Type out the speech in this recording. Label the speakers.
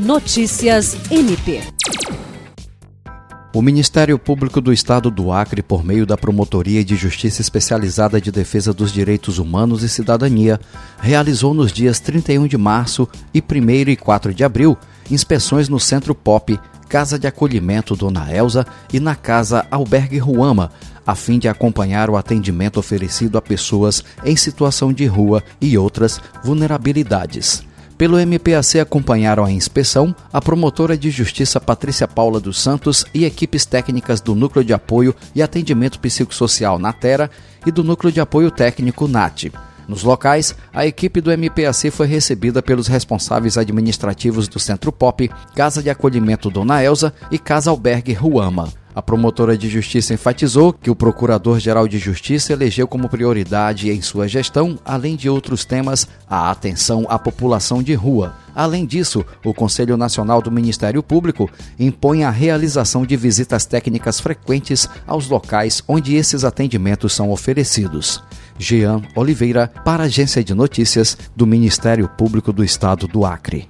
Speaker 1: Notícias MP.
Speaker 2: O Ministério Público do Estado do Acre, por meio da Promotoria de Justiça Especializada de Defesa dos Direitos Humanos e Cidadania, realizou nos dias 31 de março e 1 e 4 de abril inspeções no Centro Pop, Casa de Acolhimento Dona Elza e na Casa Albergue Ruama, a fim de acompanhar o atendimento oferecido a pessoas em situação de rua e outras vulnerabilidades. Pelo MPAC acompanharam a inspeção a promotora de justiça Patrícia Paula dos Santos e equipes técnicas do Núcleo de Apoio e Atendimento Psicossocial Natera e do Núcleo de Apoio Técnico NAT. Nos locais, a equipe do MPAC foi recebida pelos responsáveis administrativos do Centro Pop, Casa de Acolhimento Dona Elza e Casa Albergue Ruama. A promotora de justiça enfatizou que o Procurador-Geral de Justiça elegeu como prioridade em sua gestão, além de outros temas, a atenção à população de rua. Além disso, o Conselho Nacional do Ministério Público impõe a realização de visitas técnicas frequentes aos locais onde esses atendimentos são oferecidos. Jean Oliveira, para a Agência de Notícias do Ministério Público do Estado do Acre.